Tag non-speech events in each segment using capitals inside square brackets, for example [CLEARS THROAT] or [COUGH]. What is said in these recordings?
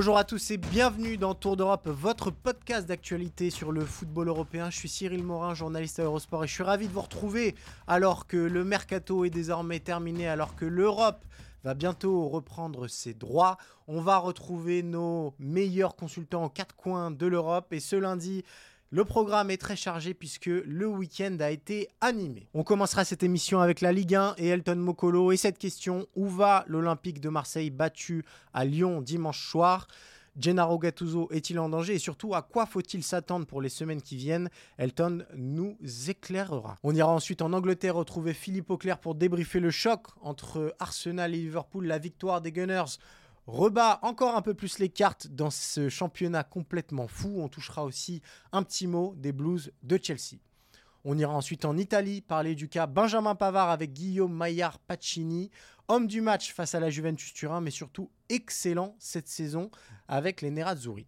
Bonjour à tous et bienvenue dans Tour d'Europe, votre podcast d'actualité sur le football européen. Je suis Cyril Morin, journaliste à Eurosport et je suis ravi de vous retrouver alors que le mercato est désormais terminé, alors que l'Europe va bientôt reprendre ses droits. On va retrouver nos meilleurs consultants en quatre coins de l'Europe et ce lundi, le programme est très chargé puisque le week-end a été animé. On commencera cette émission avec la Ligue 1 et Elton Mokolo et cette question où va l'Olympique de Marseille battu à Lyon dimanche soir? Gennaro Gattuso est-il en danger? Et surtout à quoi faut-il s'attendre pour les semaines qui viennent? Elton nous éclairera. On ira ensuite en Angleterre retrouver Philippe Auclair pour débriefer le choc entre Arsenal et Liverpool, la victoire des Gunners rebat encore un peu plus les cartes dans ce championnat complètement fou. On touchera aussi un petit mot des Blues de Chelsea. On ira ensuite en Italie parler du cas Benjamin Pavard avec Guillaume Maillard Pacini, homme du match face à la Juventus Turin, mais surtout excellent cette saison avec les Nerazzurri.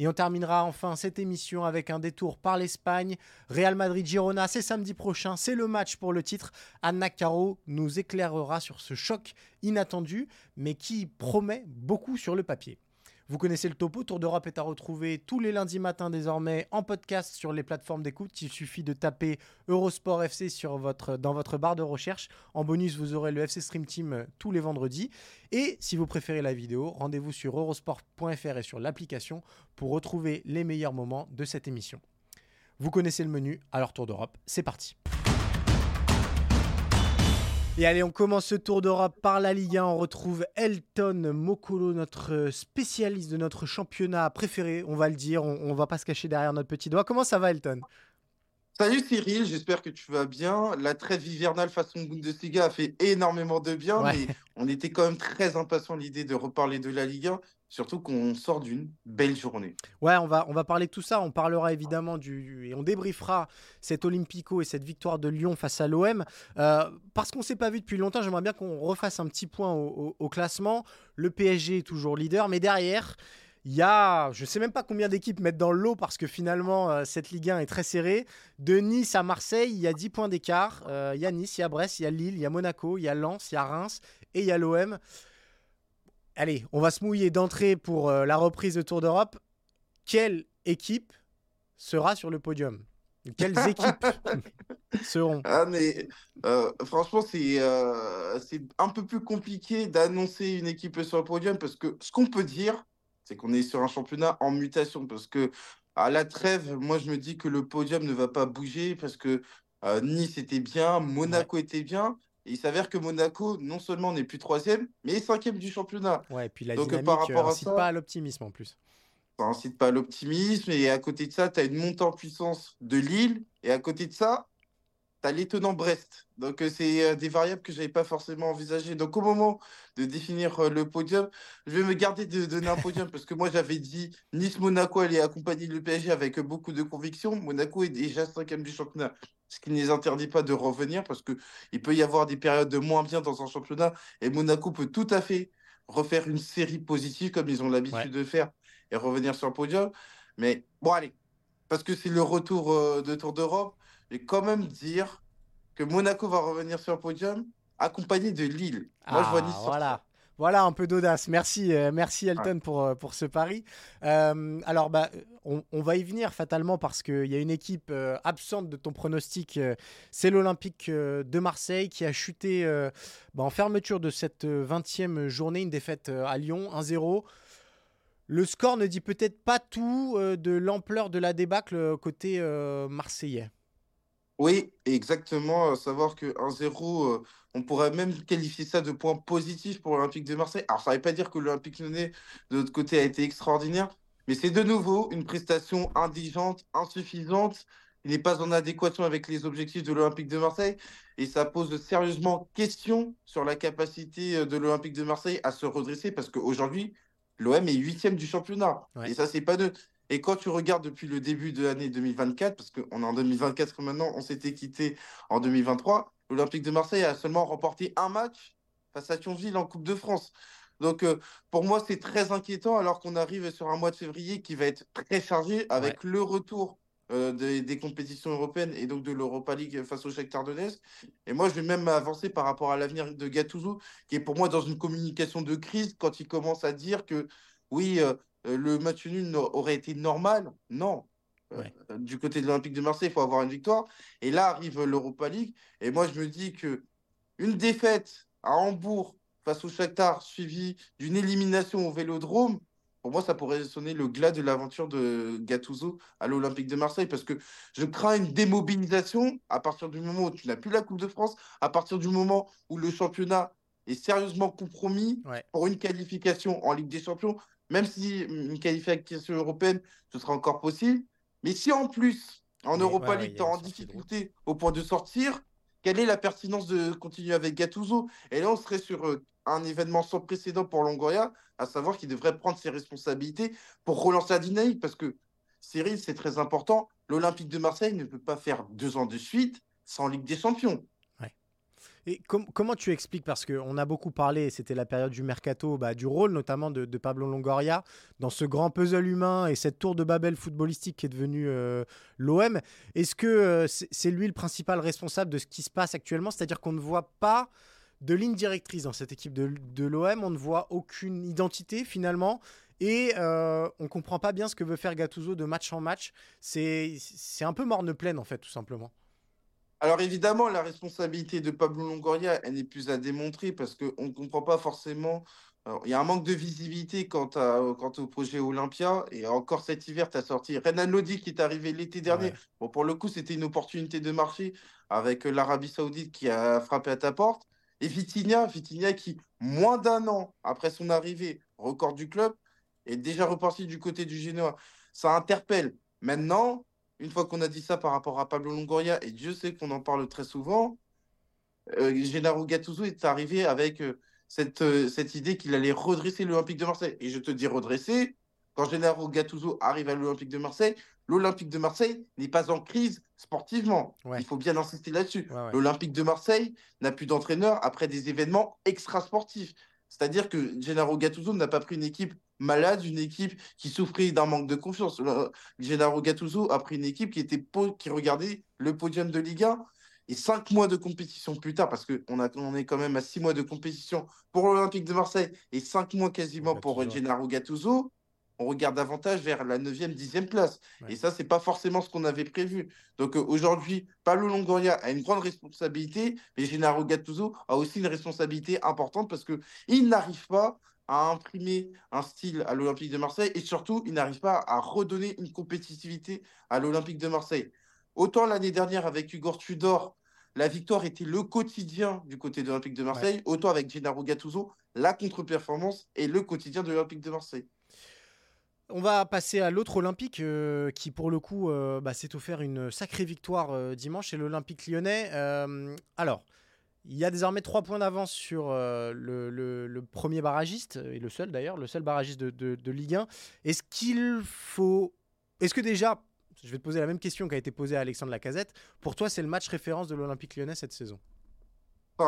Et on terminera enfin cette émission avec un détour par l'Espagne. Real Madrid-Girona, c'est samedi prochain, c'est le match pour le titre. Anna Caro nous éclairera sur ce choc inattendu, mais qui promet beaucoup sur le papier. Vous connaissez le topo, Tour d'Europe est à retrouver tous les lundis matins désormais en podcast sur les plateformes d'écoute. Il suffit de taper Eurosport FC dans votre barre de recherche. En bonus, vous aurez le FC Stream Team tous les vendredis. Et si vous préférez la vidéo, rendez-vous sur eurosport.fr et sur l'application pour retrouver les meilleurs moments de cette émission. Vous connaissez le menu, alors Tour d'Europe, c'est parti. Et allez, on commence ce tour d'Europe par la Ligue 1. On retrouve Elton Mokolo, notre spécialiste de notre championnat préféré, on va le dire. On, on va pas se cacher derrière notre petit doigt. Comment ça va, Elton? Salut Cyril, j'espère que tu vas bien. La trêve hivernale façon Bundesliga a fait énormément de bien, Ouais. mais on était quand même très impatient l'idée de reparler de la Ligue 1, surtout qu'on sort d'une belle journée. Ouais, on va, on va parler de tout ça. On parlera évidemment du. Et on débriefera cet Olympico et cette victoire de Lyon face à l'OM. Euh, parce qu'on ne s'est pas vu depuis longtemps, j'aimerais bien qu'on refasse un petit point au, classement. Le PSG est toujours leader, mais derrière. Il y a, je ne sais même pas combien d'équipes mettre dans le lot parce que finalement, euh, cette Ligue 1 est très serrée. De Nice à Marseille, il y a 10 points d'écart. Euh, il y a Nice, il y a Brest, il y a Lille, il y a Monaco, il y a Lens, il y a Reims et il y a l'OM. Allez, on va se mouiller d'entrée pour euh, la reprise de Tour d'Europe. Quelle équipe sera sur le podium? Quelles [LAUGHS] équipes seront? Ah, mais euh, franchement, c'est euh, c'est un peu plus compliqué d'annoncer une équipe sur le podium parce que ce qu'on peut dire, c'est qu'on est sur un championnat en mutation parce que à la trêve, moi je me dis que le podium ne va pas bouger parce que euh, Nice était bien, Monaco était bien. Et il s'avère que Monaco, non seulement n'est plus troisième, mais est cinquième du championnat. Ouais, et puis la Donc, euh, dynamique par rapport à incite ça- pas à l'optimisme en plus. Ça incite pas à l'optimisme. Et à côté de ça, tu as une montée en puissance de Lille. Et à côté de ça, as l'étonnant Brest. Donc, euh, c'est euh, des variables que je n'avais pas forcément envisagées. Donc, au moment de définir euh, le podium, je vais me garder de donner un podium parce que moi, j'avais dit Nice-Monaco allait accompagner le PSG avec beaucoup de conviction. Monaco est déjà cinquième du championnat. Ce qui ne les interdit pas de revenir parce qu'il peut y avoir des périodes de moins bien dans un championnat. Et Monaco peut tout à fait refaire une série positive comme ils ont l'habitude de faire et revenir sur le podium. Mais bon, allez, parce que c'est le retour de Tour d'Europe, vais quand même dire que Monaco va revenir sur le podium accompagné de Lille. Moi, je vois Ah, Nice voilà. Voilà un peu d'audace. Merci, euh, merci Elton pour, euh, pour ce pari. Euh, alors, bah, on, on va y venir fatalement parce qu'il y a une équipe euh, absente de ton pronostic. c'est l'Olympique de Marseille qui a chuté bah, en fermeture de cette euh, 20e journée, une défaite à Lyon, 1-0. Le score ne dit peut-être pas tout de l'ampleur de la débâcle côté marseillais. Oui, exactement. À savoir que 1-0, euh, on pourrait même qualifier ça de point positif pour l'Olympique de Marseille. Alors, ça ne veut pas dire que l'Olympique Lyonnais, de l'autre côté, a été extraordinaire, Mais c'est de nouveau une prestation indigente, insuffisante. Il n'est pas en adéquation avec les objectifs de l'Olympique de Marseille. Et ça pose sérieusement question sur la capacité euh, de l'Olympique de Marseille à se redresser parce qu'aujourd'hui, l'OM est huitième du championnat. Et ça, c'est pas de. Et quand tu regardes depuis le début de l'année 2024, parce qu'on est en 2024 maintenant, on s'était quitté en 2023, l'Olympique de Marseille a seulement remporté un match face à Thionville en Coupe de France. Donc, euh, pour moi, c'est très inquiétant alors qu'on arrive sur un mois de février qui va être très chargé avec le retour euh, des, compétitions européennes et donc de l'Europa League face au Shakhtar Donetsk. Et moi, je vais même avancer par rapport à l'avenir de Gattuso, qui est pour moi dans une communication de crise quand il commence à dire que oui, euh, le match nul aurait été normal? Non. du côté de l'Olympique de Marseille, il faut avoir une victoire. Et là arrive l'Europa League. Et moi, je me dis que une défaite à Hambourg face au Shakhtar, suivi d'une élimination au Vélodrome, pour moi, ça pourrait sonner le glas de l'aventure de Gattuso à l'Olympique de Marseille, parce que je crains une démobilisation à partir du moment où tu n'as plus la Coupe de France, à partir du moment où le championnat est sérieusement compromis pour une qualification en Ligue des Champions, même si une qualification européenne, ce sera encore possible. Mais si en plus, en Europa League, tu es en difficulté au point de sortir, quelle est la pertinence de continuer avec Gattuso? Et là, on serait sur euh, un événement sans précédent pour Longoria, à savoir qu'il devrait prendre ses responsabilités pour relancer la dynamique. Parce que, Cyril, c'est très important, l'Olympique de Marseille ne peut pas faire deux ans de suite sans Ligue des Champions. Et comment tu expliques, parce qu'on a beaucoup parlé, c'était la période du mercato, bah, du rôle notamment de, Pablo Longoria dans ce grand puzzle humain et cette tour de Babel footballistique qui est devenue euh, l'OM. Est-ce que euh, c'est lui le principal responsable de ce qui se passe actuellement? C'est-à-dire qu'on ne voit pas de ligne directrice dans cette équipe de, l'OM, on ne voit aucune identité finalement. Et euh, on ne comprend pas bien ce que veut faire Gattuso de match en match. C'est un peu morne pleine en fait, tout simplement. Alors évidemment, la responsabilité de Pablo Longoria, elle n'est plus à démontrer parce qu'on ne comprend pas forcément. il y a un manque de visibilité quant, au projet Olympia. Et encore cet hiver, tu as sorti Renan Lodi qui est arrivé l'été dernier. Bon, pour le coup, c'était une opportunité de marché avec l'Arabie Saoudite qui a frappé à ta porte. Et Vitinha, Vitinha qui, moins d'un an après son arrivée, record du club, est déjà reparti du côté du Genoa. Ça interpelle. Maintenant, une fois qu'on a dit ça par rapport à Pablo Longoria, et Dieu sait qu'on en parle très souvent, euh, Gennaro Gattuso est arrivé avec euh, cette, euh, cette idée qu'il allait redresser l'Olympique de Marseille. Et je te dis redresser, quand Gennaro Gattuso arrive à l'Olympique de Marseille, l'Olympique de Marseille n'est pas en crise sportivement. Il faut bien insister là-dessus. L'Olympique de Marseille n'a plus d'entraîneur après des événements extrasportifs. C'est-à-dire que Gennaro Gattuso n'a pas pris une équipe malade, une équipe qui souffrait d'un manque de confiance. Gennaro Gattuso a pris une équipe qui, était qui regardait le podium de Ligue 1 et cinq mois de compétition plus tard, parce qu'on on est quand même à six mois de compétition pour l'Olympique de Marseille et cinq mois quasiment pour Gennaro Gattuso, on regarde davantage vers la 9e, 10e place. Et ça, c'est pas forcément ce qu'on avait prévu. Donc euh, aujourd'hui, Pablo Longoria a une grande responsabilité, mais Gennaro Gattuso a aussi une responsabilité importante parce qu'il n'arrive pas à imprimer un style à l'Olympique de Marseille et surtout, il n'arrive pas à redonner une compétitivité à l'Olympique de Marseille. Autant l'année dernière avec Hugo Tudor, la victoire était le quotidien du côté de l'Olympique de Marseille, autant avec Gennaro Gattuso, la contre-performance est le quotidien de l'Olympique de Marseille. On va passer à l'autre Olympique euh, qui, pour le coup, euh, bah, s'est offert une sacrée victoire euh, dimanche, c'est l'Olympique lyonnais. alors, il y a désormais trois points d'avance sur le, premier barragiste, et le seul d'ailleurs, le seul barragiste de, Ligue 1. Est-ce qu'il faut. Est-ce que déjà, je vais te poser la même question qui a été posée à Alexandre Lacazette, pour toi c'est le match référence de l'Olympique lyonnais cette saison?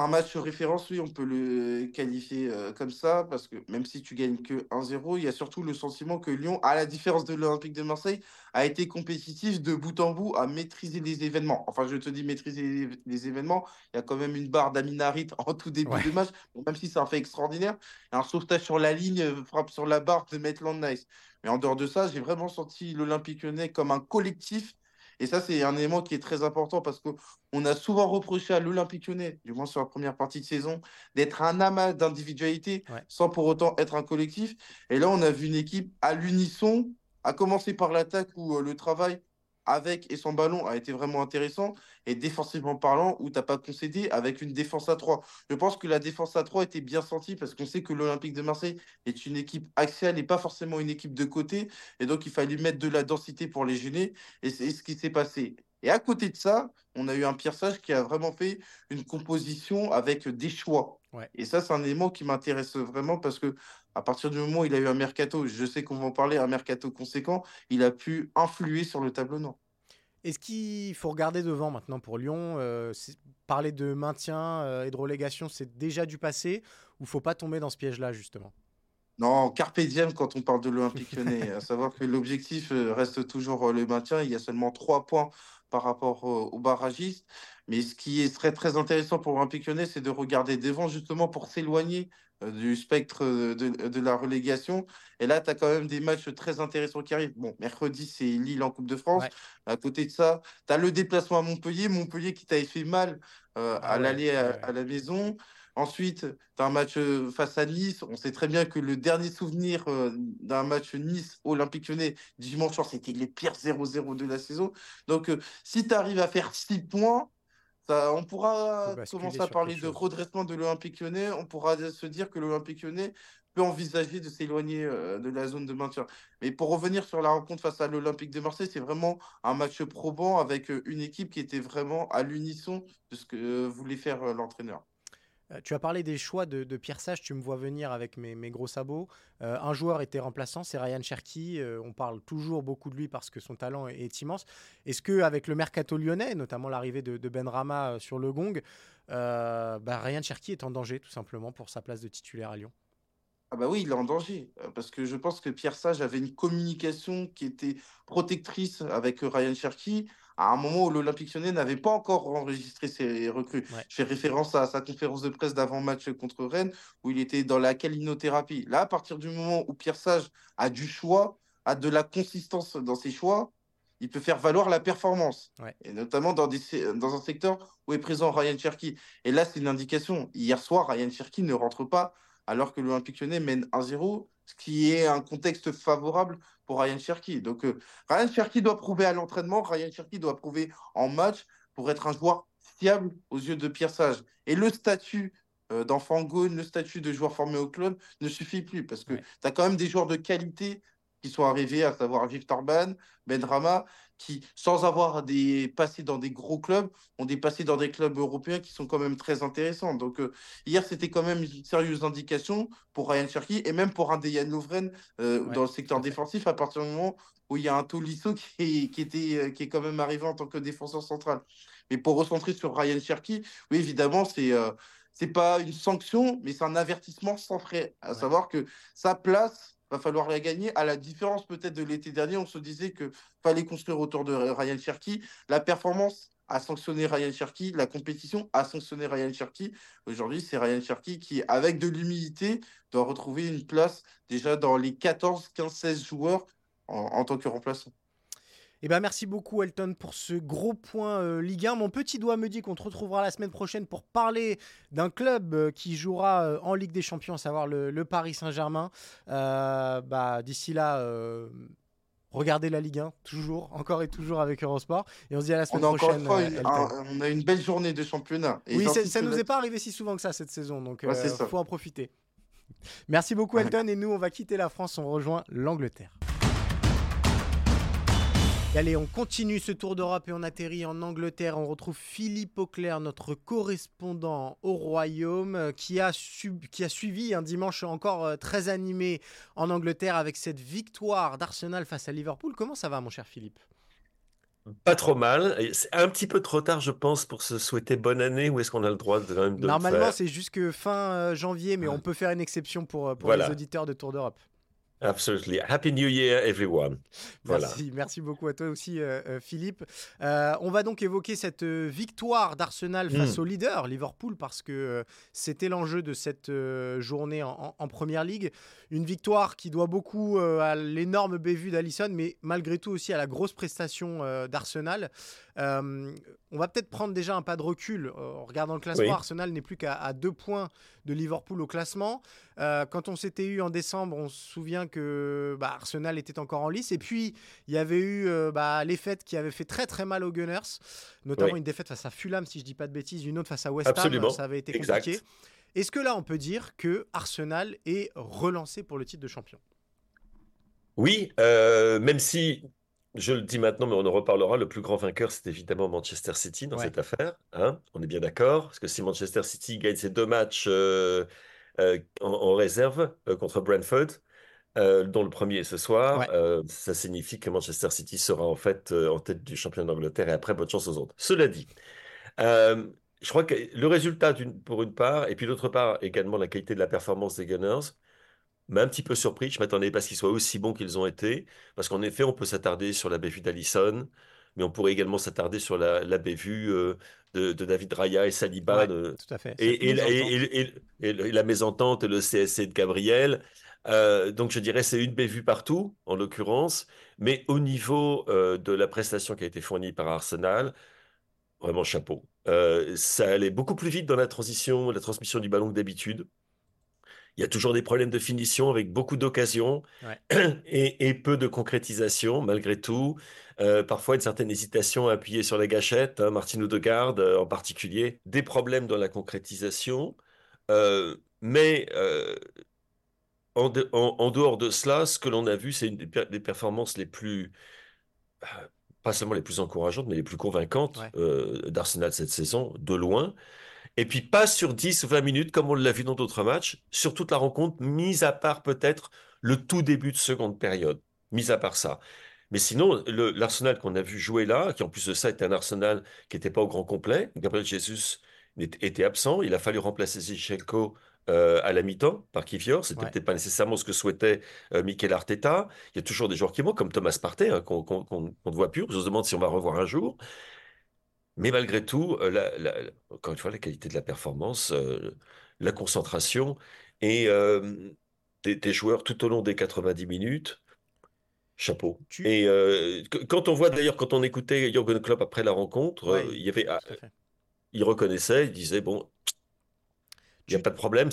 Un match référence, oui, on peut le qualifier euh, comme ça, parce que même si tu gagnes que 1-0, il y a surtout le sentiment que Lyon, à la différence de l'Olympique de Marseille, a été compétitif de bout en bout à maîtriser les événements. Enfin, je te dis maîtriser les, événements, il y a quand même une barre d'Aminarit [LAUGHS] en tout début de match, même si c'est un fait extraordinaire. Un sauvetage sur la ligne, euh, frappe sur la barre de Maitland Nice. Mais en dehors de ça, j'ai vraiment senti l'Olympique lyonnais comme un collectif et ça, c'est un élément qui est très important parce qu'on a souvent reproché à l'Olympique lyonnais, du moins sur la première partie de saison, d'être un amas d'individualité sans pour autant être un collectif. Et là, on a vu une équipe à l'unisson, à commencer par l'attaque où euh, le travail avec et sans ballon a été vraiment intéressant. Et défensivement parlant, où tu n'as pas concédé avec une défense à 3. Je pense que la défense à 3 était bien sentie parce qu'on sait que l'Olympique de Marseille est une équipe axiale et pas forcément une équipe de côté. Et donc, il fallait mettre de la densité pour les gêner. Et c'est ce qui s'est passé. Et à côté de ça, on a eu un Pierre Sage qui a vraiment fait une composition avec des choix. Et ça, c'est un élément qui m'intéresse vraiment parce que à partir du moment où il a eu un mercato, je sais qu'on va en parler, un mercato conséquent, il a pu influer sur le tableau nord. Est-ce qu'il faut regarder devant maintenant pour Lyon euh, Parler de maintien euh, et de relégation, c'est déjà du passé ou faut pas tomber dans ce piège-là justement? Non, carpe diem quand on parle de l'Olympique [LAUGHS] lyonnais. à savoir que l'objectif euh, reste toujours le maintien. Il y a seulement trois points par rapport aux barragistes. Mais ce qui serait très intéressant pour l'Olympique lyonnais, c'est de regarder devant justement pour s'éloigner du spectre de, la relégation. Et là, tu as quand même des matchs très intéressants qui arrivent. Bon, mercredi, c'est Lille en Coupe de France. À côté de ça, tu as le déplacement à Montpellier. Montpellier qui t'avait fait mal euh, ah à l'aller à, la maison. Ensuite, tu as un match euh, face à Nice. On sait très bien que le dernier souvenir d'un match Nice-Olympique Lyonnais dimanche soir, c'était les pires 0-0 de la saison. Donc, si tu arrives à faire 6 points, on pourra commencer à parler de redressement de l'Olympique lyonnais. On pourra se dire que l'Olympique lyonnais peut envisager de s'éloigner euh, de la zone de maintien. Mais pour revenir sur la rencontre face à l'Olympique de Marseille, c'est vraiment un match probant avec euh, une équipe qui était vraiment à l'unisson de ce que euh, voulait faire l'entraîneur. Euh, tu as parlé des choix de, Pierre Sage, tu me vois venir avec mes, gros sabots. Euh, un joueur était remplaçant, c'est Ryan Cherky. Euh, on parle toujours beaucoup de lui parce que son talent est, immense. Est-ce qu'avec le mercato lyonnais, notamment l'arrivée de, Ben Rama sur le gong, bah, Ryan Cherky est en danger tout simplement pour sa place de titulaire à Lyon? Ah bah oui, il est en danger, parce que je pense que Pierre Sage avait une communication qui était protectrice avec Ryan Cherky, à un moment où l'Olympique lyonnais n'avait pas encore enregistré ses recrues. Je fais référence à sa conférence de presse d'avant-match contre Rennes, où il était dans la calinothérapie. Là, à partir du moment où Pierre Sage a du choix, a de la consistance dans ses choix, il peut faire valoir la performance. Et notamment dans, des, dans un secteur où est présent Ryan Cherky. Et là, c'est une indication. Hier soir, Ryan Cherky ne rentre pas alors que l'Olympique lyonnais mène 1-0, ce qui est un contexte favorable pour Ryan Cherky. Donc, euh, Ryan Cherky doit prouver à l'entraînement, Ryan Cherky doit prouver en match pour être un joueur fiable aux yeux de Pierre Sage. Et le statut euh, d'enfant le statut de joueur formé au clone ne suffit plus parce que tu as quand même des joueurs de qualité qui sont arrivés, à savoir Victor Ban, Ben Rama, qui, sans avoir des passés dans des gros clubs, ont des passés dans des clubs européens qui sont quand même très intéressants. Donc, euh, hier, c'était quand même une sérieuse indication pour Ryan Cherky et même pour un Dejan Lovren euh, dans le secteur défensif à partir du moment où il y a un Tolisso [LAUGHS] qui, qui, était, euh, qui est quand même arrivé en tant que défenseur central. Mais pour recentrer sur Ryan Cherky, oui, évidemment, c'est. c'est pas une sanction, mais c'est un avertissement sans frais. À savoir que sa place va falloir la gagner. À la différence peut-être de l'été dernier, on se disait que fallait construire autour de Ryan Cherky. La performance a sanctionné Ryan Cherky, la compétition a sanctionné Ryan Cherky. Aujourd'hui, c'est Ryan Cherky qui, avec de l'humilité, doit retrouver une place déjà dans les 14, 15, 16 joueurs en tant que remplaçant. Eh ben, merci beaucoup Elton pour ce gros point euh, Ligue 1. Mon petit doigt me dit qu'on te retrouvera la semaine prochaine pour parler d'un club euh, qui jouera euh, en Ligue des Champions, à savoir le, Paris Saint-Germain. bah, D'ici là, regardez la Ligue 1, toujours, encore et toujours avec Eurosport. Et on se dit à la semaine prochaine. on a une belle journée de championnat. oui, ça ne nous est pas arrivé si souvent que ça cette saison, donc il faut en profiter. Merci beaucoup Elton et nous on va quitter la France, on rejoint l'Angleterre allez, on continue ce tour d'Europe et on atterrit en Angleterre. On retrouve Philippe Auclair, notre correspondant au Royaume, euh, qui a, qui a suivi un dimanche encore euh, très animé en Angleterre avec cette victoire d'Arsenal face à Liverpool. Comment ça va, mon cher Philippe? Pas trop mal. C'est un petit peu trop tard, je pense, pour se souhaiter bonne année. Ou est-ce qu'on a le droit de, de Normalement, c'est jusque fin euh, janvier, mais on peut faire une exception pour, pour les auditeurs de Tour d'Europe. Absolutely. Happy New Year, everyone. Voilà. Merci, merci beaucoup à toi aussi, euh, euh, Philippe. Euh, on va donc évoquer cette victoire d'Arsenal hmm. face au leader, Liverpool, parce que c'était l'enjeu de cette journée en, Première Ligue. Une victoire qui doit beaucoup à l'énorme bévue d'Alisson, mais malgré tout aussi à la grosse prestation d'Arsenal. on va peut-être prendre déjà un pas de recul. en regardant le classement, Arsenal n'est plus qu'à deux points de Liverpool au classement. quand on s'était eu en décembre, on se souvient que bah, Arsenal était encore en lice. Et puis, il y avait eu euh, bah, les fêtes qui avaient fait très très mal aux Gunners, notamment une défaite face à Fulham, si je dis pas de bêtises, une autre face à West Ham. Ça avait été compliqué. Est-ce que là, on peut dire que Arsenal est relancé pour le titre de champion? Oui, euh, même si je le dis maintenant, mais on en reparlera. Le plus grand vainqueur, c'est évidemment Manchester City dans cette affaire. Hein on est bien d'accord. Parce que si Manchester City gagne ses deux matchs euh, euh, en, réserve euh, contre Brentford, dont le premier est ce soir, ça signifie que Manchester City sera en fait en tête du championnat d'Angleterre et après, bonne chance aux autres. Cela dit, je crois que le résultat pour une part, et puis d'autre part également la qualité de la performance des Gunners, m'a un petit peu surpris. Je m'attendais pas à ce qu'ils soient aussi bons qu'ils ont été. Parce qu'en effet, on peut s'attarder sur la bévue d'Allison, mais on pourrait également s'attarder sur la, la bévue euh, de, David Raya et Saliba. tout à fait. Et, et, la mésentente et le CSC de Gabriel. Euh, donc je dirais c'est une bévue partout, en l'occurrence. Mais au niveau euh, de la prestation qui a été fournie par Arsenal, vraiment chapeau. ça allait beaucoup plus vite dans la transition, la transmission du ballon que d'habitude. Il y a toujours des problèmes de finition avec beaucoup d'occasions [CLEARS THROAT] et, peu de concrétisation malgré tout. Euh, parfois une certaine hésitation à appuyer sur la gâchette, hein, Martin Odegaard euh, en particulier. Des problèmes dans la concrétisation. Euh, mais en, dehors de cela, ce que l'on a vu, c'est une des, performances les plus pas seulement les plus encourageantes, mais les plus convaincantes d'Arsenal cette saison, de loin. Et puis pas sur 10 ou 20 minutes comme on l'a vu dans d'autres matchs, sur toute la rencontre, mis à part peut-être le tout début de seconde période, mis à part ça. Mais sinon, l'Arsenal qu'on a vu jouer là, qui en plus de ça était un Arsenal qui n'était pas au grand complet, Gabriel Jesus était absent, il a fallu remplacer Zichenko euh, à la mi-temps par Kivior. C'était peut-être pas nécessairement ce que souhaitait euh, Mikel Arteta. Il y a toujours des joueurs qui manquent, comme Thomas Partey, hein, qu'on ne voit plus. Je se demande si on va revoir un jour. Mais malgré tout, euh, encore une fois, la qualité de la performance, euh, la concentration et euh, des, joueurs tout au long des 90 minutes, chapeau. Et quand on voit d'ailleurs, quand on écoutait Jürgen Klopp après la rencontre, il y avait, ah, il reconnaissait, il disait bon, a pas de problème,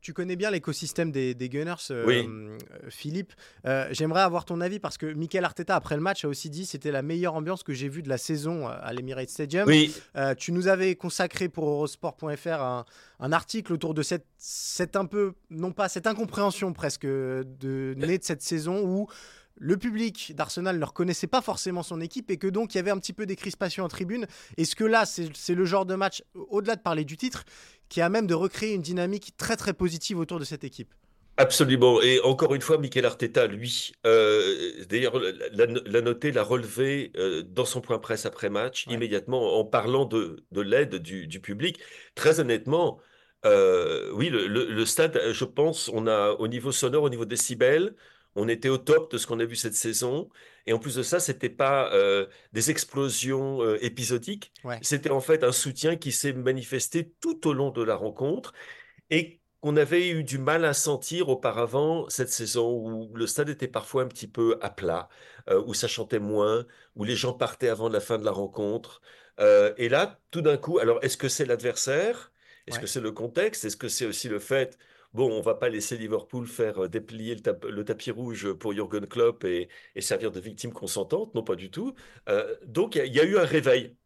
tu connais bien l'écosystème des, Gunners, euh, euh, Philippe. Euh, j'aimerais avoir ton avis parce que Michael Arteta, après le match, a aussi dit c'était la meilleure ambiance que j'ai vue de la saison à l'Emirates Stadium. Oui. tu nous avais consacré pour Eurosport.fr un, un, article autour de cette, cette un peu, non pas cette incompréhension presque de née de cette saison où le public d'Arsenal ne reconnaissait pas forcément son équipe et que donc il y avait un petit peu des crispations en tribune. Est-ce que là, c'est le genre de match, au-delà de parler du titre, qui a même de recréer une dynamique très très positive autour de cette équipe Absolument. Et encore une fois, Mikel Arteta, lui, euh, d'ailleurs, l'a noté, l'a relevé euh, dans son point presse après match, immédiatement, en parlant de, l'aide du, public. Très honnêtement, euh, oui, le, le, stade, je pense, on a au niveau sonore, au niveau décibels, on était au top de ce qu'on a vu cette saison. Et en plus de ça, c'était pas euh, des explosions euh, épisodiques. C'était en fait un soutien qui s'est manifesté tout au long de la rencontre et qu'on avait eu du mal à sentir auparavant cette saison où le stade était parfois un petit peu à plat, euh, où ça chantait moins, où les gens partaient avant la fin de la rencontre. et là, tout d'un coup, alors est-ce que c'est l'adversaire? Est-ce que c'est le contexte? Est-ce que c'est aussi le fait bon, on va pas laisser Liverpool faire euh, déplier le, tapis rouge pour Jürgen Klopp et, servir de victime consentante, non pas du tout. Euh, donc il y, a eu un réveil.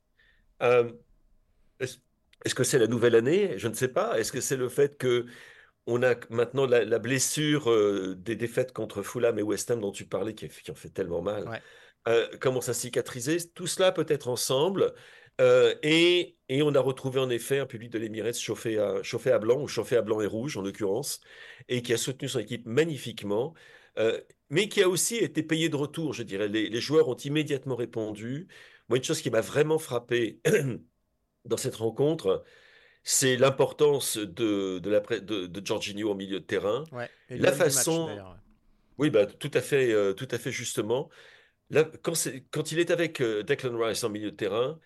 Euh, est-ce que c'est la nouvelle année? Je ne sais pas. Est-ce que c'est le fait que on a maintenant la, blessure des défaites contre Fulham et West Ham dont tu parlais qui, qui ont fait tellement mal? Commence à cicatriser Tout cela peut-être ensemble. Euh, et, on a retrouvé en effet un public de l'Emirates chauffé à, chauffé à blanc, ou chauffé à blanc et rouge en l'occurrence, et qui a soutenu son équipe magnifiquement, euh, mais qui a aussi été payé de retour, je dirais. Les, joueurs ont immédiatement répondu. Moi, une chose qui m'a vraiment frappé [CLEARS THROAT] dans cette rencontre, c'est l'importance de, de, la, de, de Jorginho au milieu de terrain. la façon. oui, bah, tout, à fait, euh, tout à fait justement. quand, quand, il est avec Declan Rice en milieu de terrain,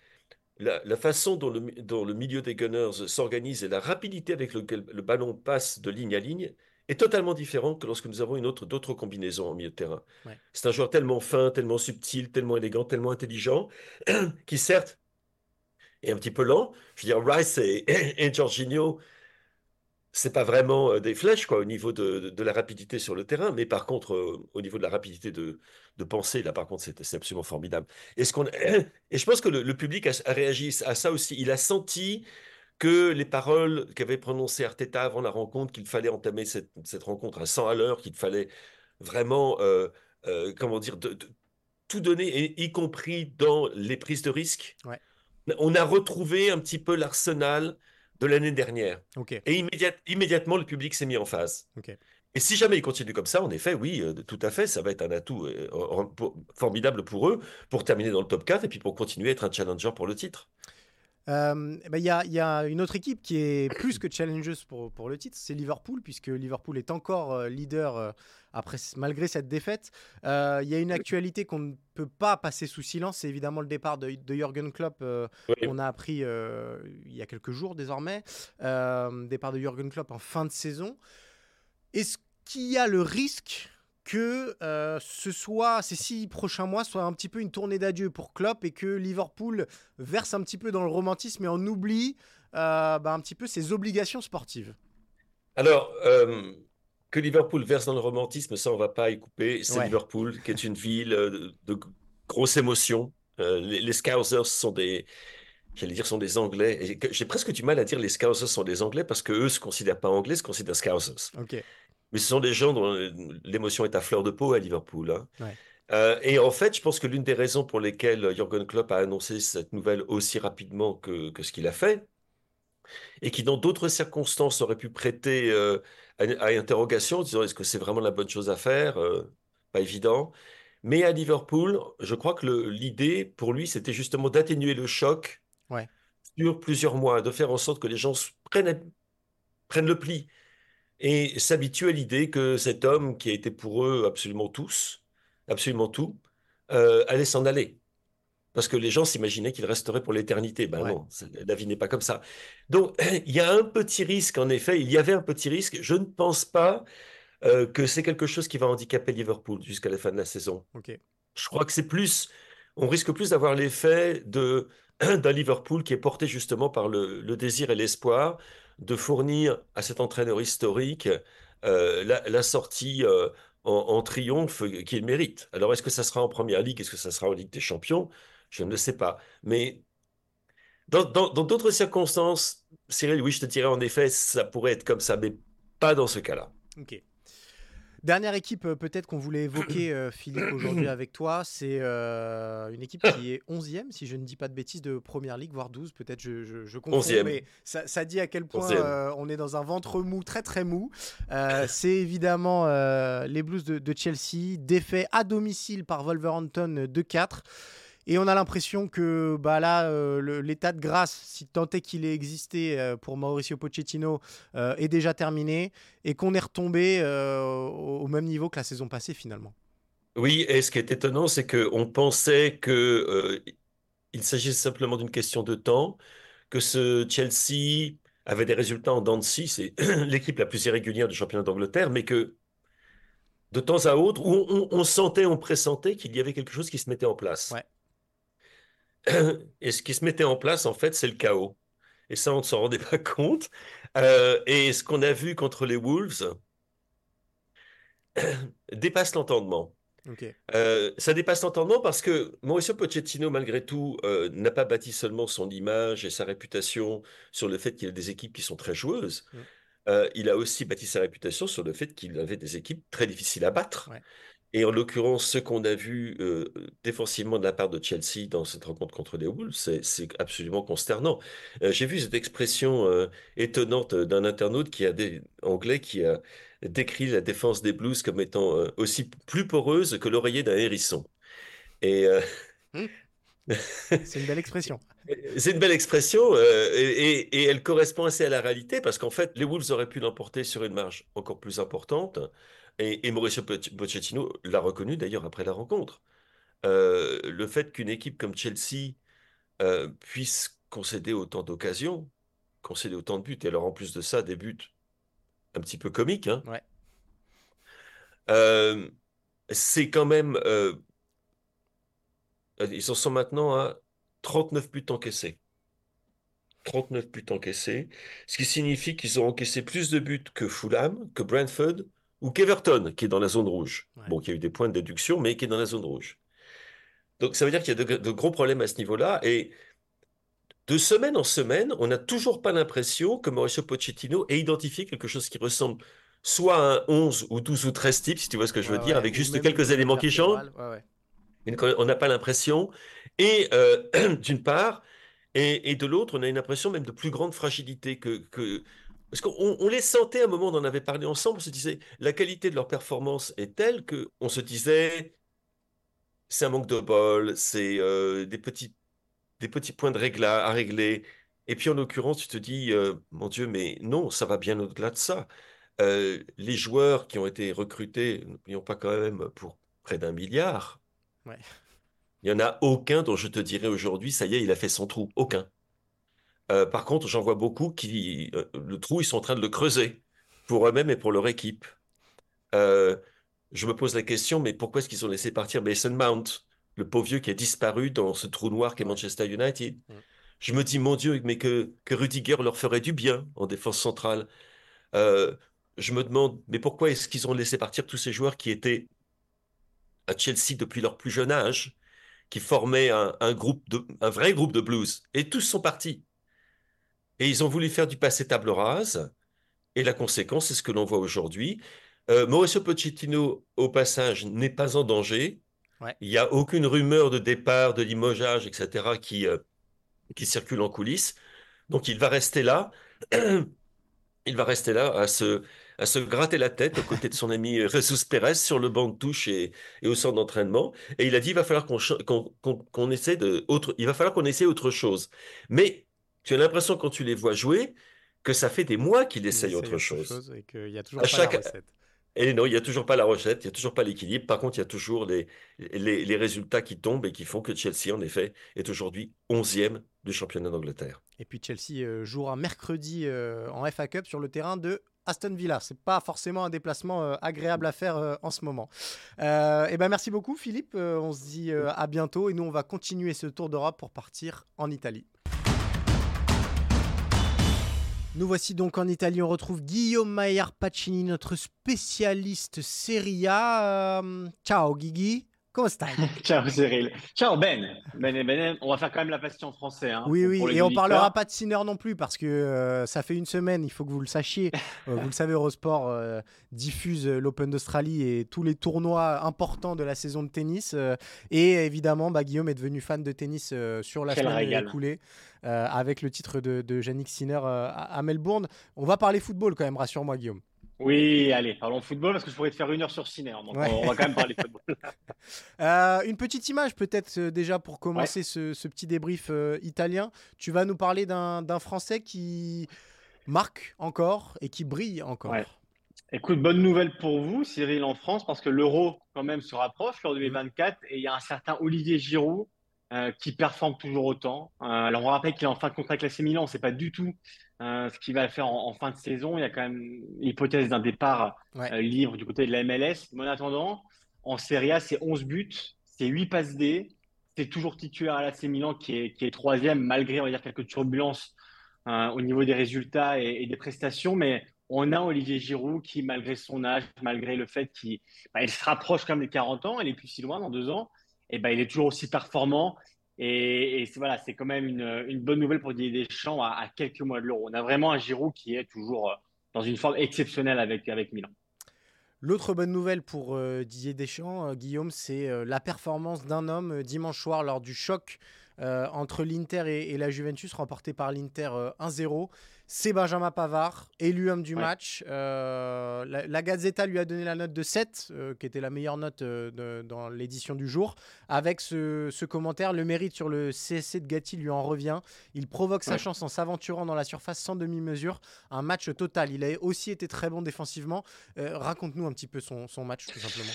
la, façon dont le, milieu des Gunners s'organise et la rapidité avec laquelle le ballon passe de ligne à ligne est totalement différent que lorsque nous avons une autre d'autres combinaisons en milieu de terrain. C'est un joueur tellement fin, tellement subtil, tellement élégant, tellement intelligent, [CLEARS THROAT] qui certes est un petit peu lent. Je veux dire, Rice et, et Jorginho c'est pas vraiment euh, des flèches quoi, au niveau de, de, la rapidité sur le terrain, mais par contre, euh, au niveau de la rapidité de, de pensée, là par contre, c'est absolument formidable. Et, ce qu'on, [CLEARS THROAT] et je pense que le, public a, réagi à ça aussi. Il a senti que les paroles qu'avait prononcées Arteta avant la rencontre, qu'il fallait entamer cette, cette, rencontre à 100 à l'heure, qu'il fallait vraiment, euh, comment dire, de, tout donner, y compris dans les prises de risque. On a retrouvé un petit peu l'arsenal de l'année dernière. Et immédiatement, le public s'est mis en phase. Et si jamais il continue comme ça, en effet, oui, euh, tout à fait, ça va être un atout euh, formidable pour eux, pour terminer dans le top 4 et puis pour continuer à être un challenger pour le titre. Euh, eh ben, il y, a, une autre équipe qui est [COUGHS] plus que challengeuse pour, pour le titre, c'est Liverpool, puisque Liverpool est encore euh, leader euh, après, malgré cette défaite. Il y a une actualité qu'on ne peut pas passer sous silence, c'est évidemment le départ de, de Jürgen Klopp, qu'on a appris il y a quelques jours désormais. départ de Jürgen Klopp en fin de saison. Est-ce qu'il y a le risque que euh, ce soit ces six prochains mois soient un petit peu une tournée d'adieu pour Klopp et que Liverpool verse un petit peu dans le romantisme et en oublie euh, bah, un petit peu ses obligations sportives. Alors euh, que Liverpool verse dans le romantisme, ça on va pas y couper. C'est Liverpool qui est une ville de, grosses émotions. les, les Scousers sont des j'allais dire, sont des Anglais. J'ai presque du mal à dire les Scousers sont des Anglais parce qu'eux ne se considèrent pas Anglais, se considèrent Scousers. Ok. Mais ce sont des gens dont l'émotion est à fleur de peau à Liverpool. Hein. Euh, et en fait, je pense que l'une des raisons pour lesquelles Jürgen Klopp a annoncé cette nouvelle aussi rapidement que, ce qu'il a fait, et qui dans d'autres circonstances aurait pu prêter euh, à, interrogation, disant est-ce que c'est vraiment la bonne chose à faire euh, Pas évident. Mais à Liverpool, je crois que l'idée pour lui, c'était justement d'atténuer le choc sur plusieurs mois, de faire en sorte que les gens prennent, prennent le pli et s'habituer à l'idée que cet homme, qui a été pour eux absolument tous, absolument tout, euh, allait s'en aller. Parce que les gens s'imaginaient qu'il resterait pour l'éternité. Ben non, la vie n'est pas comme ça. Donc, [CLEARS THROAT] il y a un petit risque, en effet, il y avait un petit risque. Je ne pense pas euh, que c'est quelque chose qui va handicaper Liverpool jusqu'à la fin de la saison. Je crois que c'est plus, on risque plus d'avoir l'effet de [CLEARS THROAT] d'un Liverpool qui est porté justement par le, le désir et l'espoir de fournir à cet entraîneur historique euh, la, sortie euh, en, triomphe qu'il mérite. Alors, est-ce que ça sera en Première Ligue? Est-ce que ça sera en Ligue des Champions? Je ne le sais pas. Mais dans d'autres circonstances, Cyril, oui, je te dirais en effet, ça pourrait être comme ça, mais pas dans ce cas-là. Ok. Dernière équipe euh, peut-être qu'on voulait évoquer, euh, Philippe, aujourd'hui avec toi, c'est euh, une équipe qui est 11e, si je ne dis pas de bêtises, de Première Ligue, voire 12, peut-être je, je, je confonds, mais ça, dit à quel point on est dans un ventre mou, très très mou. c'est évidemment les Blues de, de, Chelsea, défait à domicile par Wolverhampton 2-4. Et on a l'impression que bah là, euh, l'état de grâce, si tant est qu'il ait existé euh, pour Mauricio Pochettino, euh, est déjà terminé et qu'on est retombé au même niveau que la saison passée finalement. Oui, et ce qui est étonnant, c'est qu'on pensait que il s'agissait simplement d'une question de temps, que ce Chelsea avait des résultats en dents de scie, c'est [CLEARS THROAT] l'équipe la plus irrégulière du championnat d'Angleterre, mais que de temps à autre, on, on sentait, on pressentait qu'il y avait quelque chose qui se mettait en place. Ouais. [CLEARS THROAT] Et ce qui se mettait en place, en fait, c'est le chaos. Et ça, on ne s'en rendait [LAUGHS] pas compte. Euh, et ce qu'on a vu contre les Wolves [CLEARS THROAT] dépasse l'entendement. Euh, ça dépasse l'entendement parce que Mauricio Pochettino, malgré tout, euh, n'a pas bâti seulement son image et sa réputation sur le fait qu'il a des équipes qui sont très joueuses. il a aussi bâti sa réputation sur le fait qu'il avait des équipes très difficiles à battre. Et en l'occurrence, ce qu'on a vu euh, défensivement de la part de Chelsea dans cette rencontre contre les Wolves, c'est absolument consternant. Euh, j'ai vu cette expression euh, étonnante d'un internaute qui a des, anglais qui a décrit la défense des Blues comme étant aussi plus poreuse que l'oreiller d'un hérisson. Et mmh. [LAUGHS] c'est une belle expression. C'est une belle expression et, et, elle correspond assez à la réalité parce qu'en fait, les Wolves auraient pu l'emporter sur une marge encore plus importante. Et, Mauricio Pochettino l'a reconnu d'ailleurs après la rencontre. Euh, le fait qu'une équipe comme Chelsea euh, puisse concéder autant d'occasions, concéder autant de buts, et alors en plus de ça, des buts un petit peu comiques, hein, euh, c'est quand même. ils en sont maintenant à 39 buts encaissés. 39 buts encaissés, ce qui signifie qu'ils ont encaissé plus de buts que Fulham, que Brentford ou qu'Everton, qui est dans la zone rouge. Bon, qui a eu des points de déduction, mais qui est dans la zone rouge. Donc ça veut dire qu'il y a de, gros problèmes à ce niveau-là. Et de semaine en semaine, on n'a toujours pas l'impression que Mauricio Pochettino ait identifié quelque chose qui ressemble soit à un 11 ou 12 ou 13 types, si tu vois ce que je veux dire, avec juste quelques éléments qui changent. on n'a pas l'impression. Et euh, [CLEARS THROAT] d'une part, et, de l'autre, on a une impression même de plus grande fragilité que, que... Parce qu'on les sentait à un moment, on en avait parlé ensemble, on se disait, la qualité de leur performance est telle qu'on se disait, c'est un manque de bol, c'est euh, des, petits, des petits points de régla à régler. Et puis en l'occurrence, tu te dis, euh, mon Dieu, mais non, ça va bien au-delà de ça. Euh, les joueurs qui ont été recrutés, n'oublions pas quand même pour près d'un milliard. Ouais. Il n'y en a aucun dont je te dirais aujourd'hui, ça y est, il a fait son trou. Aucun. Euh, par contre, j'en vois beaucoup qui, euh, le trou, ils sont en train de le creuser pour eux-mêmes et pour leur équipe. Euh, je me pose la question, mais pourquoi est-ce qu'ils ont laissé partir Mason Mount, le pauvre vieux qui a disparu dans ce trou noir qu'est Manchester United? Je me dis, mon Dieu, mais que, que Rudiger leur ferait du bien en défense centrale. je me demande, mais pourquoi est-ce qu'ils ont laissé partir tous ces joueurs qui étaient à Chelsea depuis leur plus jeune âge qui formaient un, groupe de, un vrai groupe de blues. Et tous sont partis? Et ils ont voulu faire du passé table rase. Et la conséquence, c'est ce que l'on voit aujourd'hui. Euh, Mauricio Pochettino, au passage, n'est pas en danger. Il n'y a aucune rumeur de départ, de limogeage, etc., qui, euh, qui circule en coulisses. Donc il va rester là. [CLEARS THROAT] il va rester là à se, à se gratter la tête aux côtés de son ami Jesus Pérez sur le banc de touche et, au centre d'entraînement. Et il a dit il va falloir qu'on essaie de autre, il va falloir qu'on essaie autre chose. Mais tu as l'impression quand tu les vois jouer que ça fait des mois qu'il essaye autre, chose. et qu'il y a toujours pas la recette. Et non, il n'y a toujours pas la recette, il n'y a toujours pas l'équilibre. Par contre, il y a toujours les, les, les, résultats qui tombent et qui font que Chelsea, en effet, est aujourd'hui 11e du championnat d'Angleterre. Et puis Chelsea euh, jouera mercredi euh, en FA Cup sur le terrain de Aston Villa. C'est pas forcément un déplacement euh, agréable à faire euh, en ce moment. Euh, et eh ben merci beaucoup Philippe. on se dit à bientôt et nous on va continuer ce tour d'Europe pour partir en Italie. Nous voici donc en Italie. On retrouve Guillaume Maillard Pacini, notre spécialiste Serie A. ciao Guigui. Comment [LAUGHS] Ciao Cyril. Ciao Ben. Ben, ben. On va faire quand même la passion français. Hein, oui, oui. Et on parlera pas de Sinner non plus parce que euh, ça fait une semaine, il faut que vous le sachiez. Euh, vous le savez, Eurosport euh, diffuse l'Open d'Australie et tous les tournois importants de la saison de tennis. et évidemment, bah, Guillaume est devenu fan de tennis sur la semaine écoulée avec le titre de, de Yannick Sinner à Melbourne. On va parler football quand même, rassure-moi Guillaume. Oui, allez, parlons football parce que je pourrais te faire une heure sur Ciné. Donc on va quand même parler football. [LAUGHS] Euh, une petite image peut-être euh, déjà pour commencer ce, petit débrief euh, italien. Tu vas nous parler d'un Français qui marque encore et qui brille encore. Écoute, bonne nouvelle pour vous, Cyril, en France, parce que l'euro quand même se rapproche lors du 24 et il y a un certain Olivier Giroud qui performe toujours autant. alors on rappelle qu'il est en fin de contrat avec l'AC Milan, c'est pas du tout euh, ce qu'il va faire en, fin de saison. Il y a quand même l'hypothèse d'un départ euh, libre du côté de la MLS. Mais en attendant, en Serie A, c'est 11 buts, c'est 8 passes D. C'est toujours titulaire à l'AC Milan qui est, qui est troisième, malgré on va dire, quelques turbulences euh, au niveau des résultats et, des prestations. Mais on a Olivier Giroud qui, malgré son âge, malgré le fait qu'il bah, se rapproche quand même des 40 ans, il est plus si loin dans deux ans, et ben il est toujours aussi performant et, voilà, c'est quand même une, bonne nouvelle pour Didier Deschamps à, quelques mois de l'Euro. On a vraiment un Giroud qui est toujours euh, dans une forme exceptionnelle avec, avec Milan. L'autre bonne nouvelle pour euh, Didier Deschamps, euh, Guillaume, c'est la performance d'un homme dimanche soir lors du choc entre l'Inter et, la Juventus, remporté par l'Inter 1-0 c'est Benjamin Pavard, élu homme du match. Euh, la, Gazzetta lui a donné la note de 7, euh, qui était la meilleure note euh, dans l'édition du jour. Avec ce, commentaire, le mérite sur le CSC de Gatti lui en revient. Il provoque sa chance en s'aventurant dans la surface sans demi-mesure. Un match total. Il a aussi été très bon défensivement. Raconte-nous un petit peu son, match, tout simplement.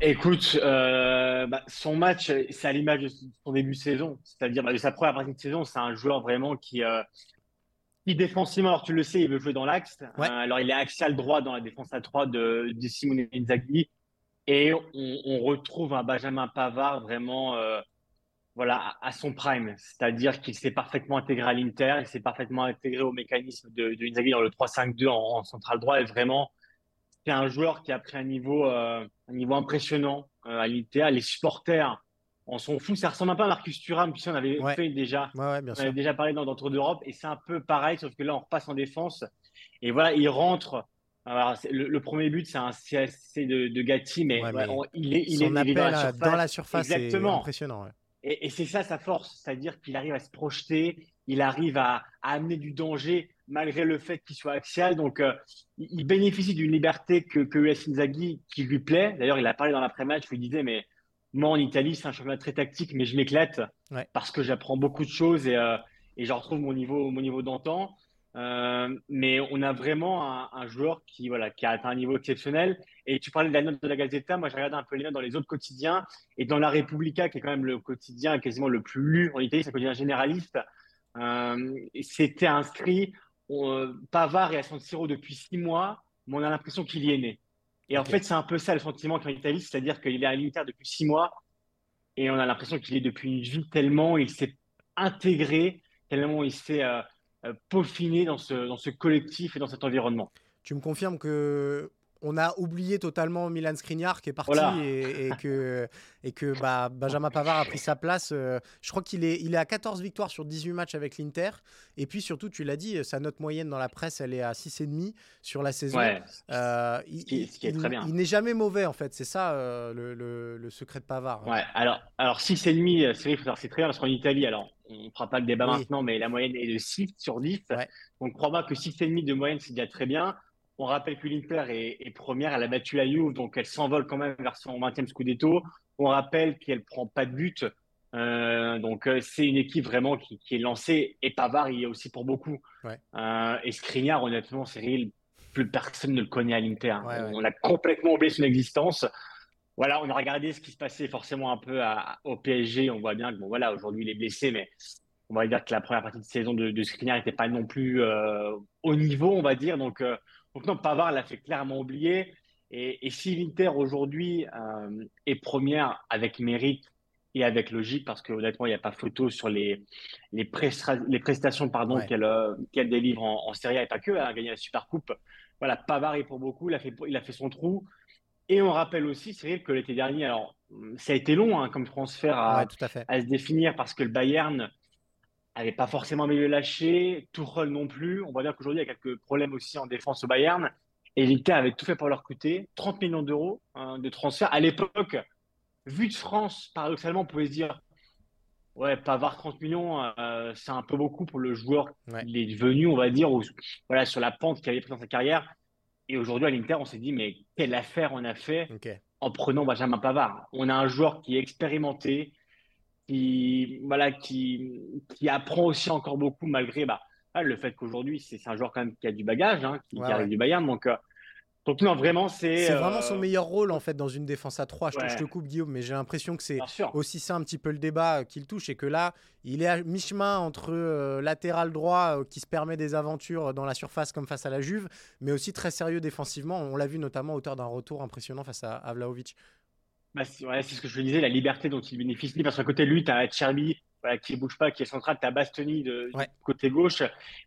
Écoute, bah, son match, c'est à l'image de son début de saison, c'est-à-dire bah, de sa première partie de saison. C'est un joueur vraiment qui, défensivement, alors tu le sais, il veut jouer dans l'axe. Euh, alors il est axial droit dans la défense à 3 de, de Simone Inzaghi. Et on, retrouve un Benjamin Pavard vraiment euh, voilà, à son prime. C'est-à-dire qu'il s'est parfaitement intégré à l'Inter, il s'est parfaitement intégré au mécanisme de, de Inzaghi dans le 3-5-2 en, en, central droit. Et vraiment, c'est un joueur qui a pris un niveau, euh, un niveau impressionnant à l'Inter. Les supporters en sont fous. Ça ressemble un peu à Marcus Thuram, puis on avait fait déjà, on avait déjà parlé dans d'autres d'Europe. Et c'est un peu pareil, sauf que là, on repasse en défense. Et voilà, il rentre. Alors, le, premier but, c'est un CSC de, de Gatti, mais, il est, il est, dans, la surface. dans la surface. Exactement. impressionnant. Et, et c'est ça sa force, c'est-à-dire qu'il arrive à se projeter, il arrive à, à, amener du danger malgré le fait qu'il soit axial. Donc, euh, il bénéficie d'une liberté que, que US Inzaghi qui lui plaît. D'ailleurs, il a parlé dans l'après-match, il lui disait, mais moi en Italie, c'est un championnat très tactique, mais je m'éclate ouais. parce que j'apprends beaucoup de choses et, euh, et je retrouve mon niveau, mon niveau d'antan. Euh, mais on a vraiment un, un, joueur qui, voilà, qui a atteint un niveau exceptionnel. Et tu parlais de la note de la Gazzetta. Moi, j'ai regardé un peu les notes dans les autres quotidiens. Et dans la Repubblica, qui est quand même le quotidien quasiment le plus lu en Italie, c'est un quotidien généraliste. Euh, C'était inscrit euh, Pavard est à San Siro depuis six mois, mais on a l'impression qu'il y est né. Et okay. en fait, c'est un peu ça le sentiment qu'en Italie, c'est-à-dire qu'il est à l'Inter depuis six mois et on a l'impression qu'il est depuis une vie tellement il s'est intégré, tellement il s'est euh, peaufiné dans ce, dans ce collectif et dans cet environnement. Tu me confirmes que on a oublié totalement Milan Skriniar qui est parti voilà. et, et, [LAUGHS] que, et que bah, Benjamin Pavard a pris sa place. Euh, je crois qu'il est, il est à 14 victoires sur 18 matchs avec l'Inter. Et puis surtout, tu l'as dit, sa note moyenne dans la presse, elle est à 6,5 sur la saison. Ouais, euh, il, ce qui est, ce qui est très bien. Il, n'est jamais mauvais en fait, c'est ça euh, le, le, le, secret de Pavard. Ouais, alors, alors 6,5, c'est c'est très bien parce qu'en Italie, alors on ne fera pas le débat oui. maintenant, mais la moyenne est de 6 sur 10. Ouais. Donc crois-moi que 6,5 de moyenne, c'est déjà très bien. On rappelle que l'Inter est, est, première, elle a battu la Juve, donc elle s'envole quand même vers son 20e Scudetto. On rappelle qu'elle prend pas de but, euh, donc euh, c'est une équipe vraiment qui, qui, est lancée. Et Pavard, il y a aussi pour beaucoup. Ouais. Euh, et Skriniar, honnêtement, Cyril, plus personne ne le connaît à l'Inter. Ouais, ouais. On a complètement oublié son existence. Voilà, on a regardé ce qui se passait forcément un peu à, au PSG. On voit bien que bon, voilà, aujourd'hui il est blessé, mais on va dire que la première partie de saison de, de Skriniar n'était pas non plus euh, au niveau, on va dire. Donc donc non, Pavard l'a fait clairement oublier. Et, et si l'Inter aujourd'hui euh, est première avec mérite et avec logique, parce que honnêtement, il n'y a pas photo sur les, les, prestations pardon, ouais. qu'elle euh, qu délivre en, en Serie A et pas que, elle a gagné la Super Coupe. Voilà, Pavard est pour beaucoup, il a fait, il a fait son trou. Et on rappelle aussi, Cyril, que l'été dernier, alors ça a été long hein, comme transfert à, ouais, à, à, se définir parce que le Bayern n'avait pas forcément mieux lâché, Tuchel non plus. On voit bien qu'aujourd'hui, il y a quelques problèmes aussi en défense au Bayern. Et l'Inter avait tout fait pour leur coûter 30 millions d'euros hein, de transfert. À l'époque, vu de France, paradoxalement, on pouvait se dire Ouais, Pavard 30 millions, euh, c'est un peu beaucoup pour le joueur ouais. Il est devenu, on va dire, ou, voilà, sur la pente qu'il avait pris dans sa carrière. Et aujourd'hui, à l'Inter, on s'est dit Mais quelle affaire on a fait okay. en prenant Benjamin Pavard? On a un joueur qui est expérimenté, qui, voilà, qui, qui apprend aussi encore beaucoup malgré bah, le fait qu'aujourd'hui, c'est un joueur quand même qui a du bagage, hein, qui, ouais, qui, arrive ouais. du Bayern. Donc, euh, donc non, vraiment, c'est. C'est vraiment son meilleur rôle en fait dans une défense à 3. Je, ouais. te, je te coupe, Guillaume, mais j'ai l'impression que c'est aussi ça un petit peu le débat qu'il touche et que là, il est à mi-chemin entre euh, latéral droit euh, qui se permet des aventures dans la surface comme face à la Juve, mais aussi très sérieux défensivement. On l'a vu notamment à hauteur d'un retour impressionnant face à, à Vlaovic. Bah, c'est ouais, ce que je disais, la liberté dont il bénéficie. Parce qu'à côté de lui, tu as Cherby voilà, qui ne bouge pas, qui est central, tu as Bastoni de, ouais. du côté gauche.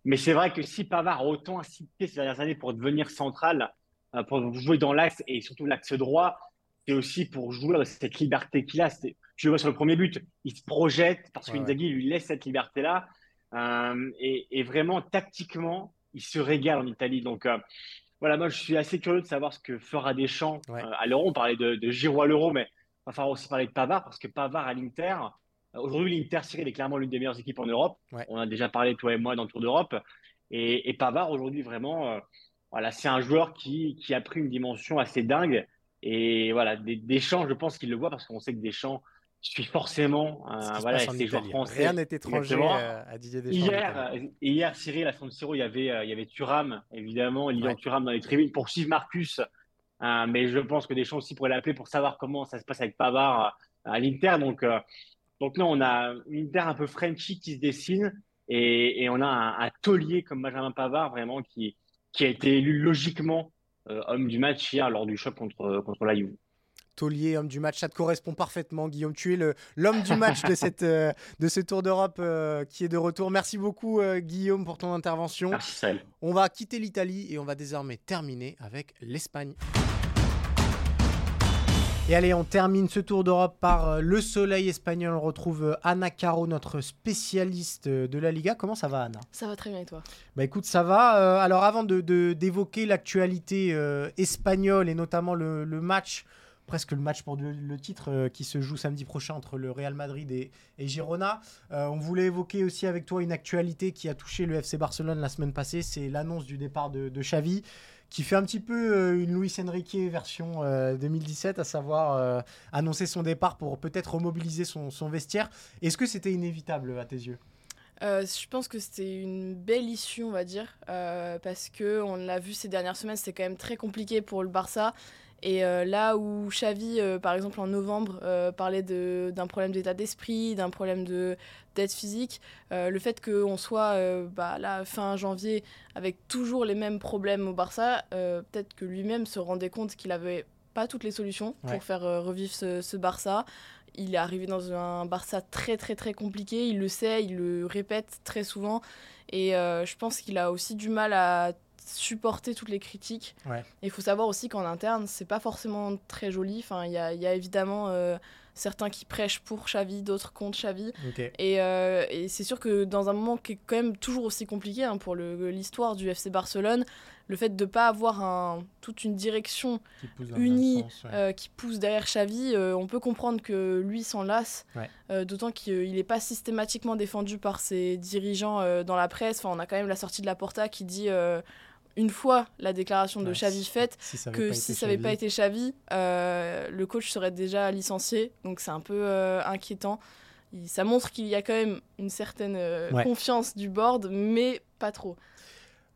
Mais c'est vrai que si Pavard a autant incité ces dernières années pour devenir central, euh, pour jouer dans l'axe et surtout l'axe droit, c'est aussi pour jouer cette liberté qu'il a. Tu le vois sur le premier but, il se projette parce ouais, qu'Inzaghi lui laisse cette liberté-là. Euh, et, et, vraiment, tactiquement, il se régale en Italie. Donc, euh, voilà, moi, je suis assez curieux de savoir ce que fera Deschamps ouais. euh, à l'Euro. On parlait de, de Giroud à l'Euro, mais il va falloir aussi parler de Pavard parce que Pavard à l'Inter, aujourd'hui, l'Inter Cyril est clairement l'une des meilleures équipes en Europe. Ouais. On a déjà parlé, toi et moi, dans le Tour d'Europe. Et, et, Pavard, aujourd'hui, vraiment, euh, voilà, c'est un joueur qui, qui, a pris une dimension assez dingue. Et voilà, Deschamps, je pense qu'il le voit parce qu'on sait que Deschamps suit forcément euh, voilà, ses joueurs français. Rien n'est étranger euh, à Didier Deschamps. Hier, hier, Cyril, à San Siro, il y avait, euh, il y avait Thuram, évidemment, Lilian ouais. Thuram dans les tribunes pour suivre Marcus. Euh, mais je pense que Deschamps aussi pourrait l'appeler pour savoir comment ça se passe avec Pavard à l'Inter. Donc, donc non, on a une Inter un peu Frenchy qui se dessine et, et on a un, un, taulier comme Benjamin Pavard vraiment qui, qui a été élu logiquement euh, homme du match hier lors du choc contre, contre la Juve. Taulier, homme du match. Ça te correspond parfaitement, Guillaume. Tu es l'homme du match de, cette, [LAUGHS] euh, de ce Tour d'Europe euh, qui est de retour. Merci beaucoup, euh, Guillaume, pour ton intervention. Merci, On va quitter l'Italie et on va désormais terminer avec l'Espagne. Et allez, on termine ce tour d'Europe par le soleil espagnol. On retrouve Anna Caro, notre spécialiste de la Liga. Comment ça va, Anna Ça va très bien et toi? Bah écoute, ça va. alors avant de, d'évoquer l'actualité espagnole et notamment le, le match presque le match pour le, titre euh, qui se joue samedi prochain entre le Real Madrid et, Girona. Euh, on voulait évoquer aussi avec toi une actualité qui a touché le FC Barcelone la semaine passée, c'est l'annonce du départ de, Xavi qui fait un petit peu euh, une Luis Enrique version 2017, à savoir annoncer son départ pour peut-être remobiliser son, vestiaire. Est-ce que c'était inévitable à tes yeux? Je pense que c'était une belle issue, on va dire, parce que on l'a vu ces dernières semaines, c'était quand même très compliqué pour le Barça. Et euh, là où Xavi, euh, par exemple en novembre, euh, parlait d'un problème d'état d'esprit, d'un problème de d'aide physique, le fait qu'on soit bah, là fin janvier avec toujours les mêmes problèmes au Barça, peut-être que lui-même se rendait compte qu'il n'avait pas toutes les solutions pour faire revivre ce, ce, Barça. Il est arrivé dans un Barça très très très compliqué, il le sait, il le répète très souvent. Et je pense qu'il a aussi du mal à supporter toutes les critiques. Il faut savoir aussi qu'en interne, c'est pas forcément très joli. Enfin, il y a, y a, évidemment euh, certains qui prêchent pour Xavi, d'autres contre Xavi. Et, euh, et c'est sûr que dans un moment qui est quand même toujours aussi compliqué hein, pour l'histoire du FC Barcelone, le fait de ne pas avoir un, toute une direction unie euh, qui pousse derrière Xavi, on peut comprendre que lui s'en lasse, d'autant qu'il n'est pas systématiquement défendu par ses dirigeants dans la presse. Enfin, on a quand même la sortie de la Porta qui dit une fois la déclaration de Xavi faite que si ça n'avait pas été Xavi, euh, le coach serait déjà licencié. Donc c'est un peu euh, inquiétant. ça montre qu'il y a quand même une certaine euh, confiance du board, mais pas trop.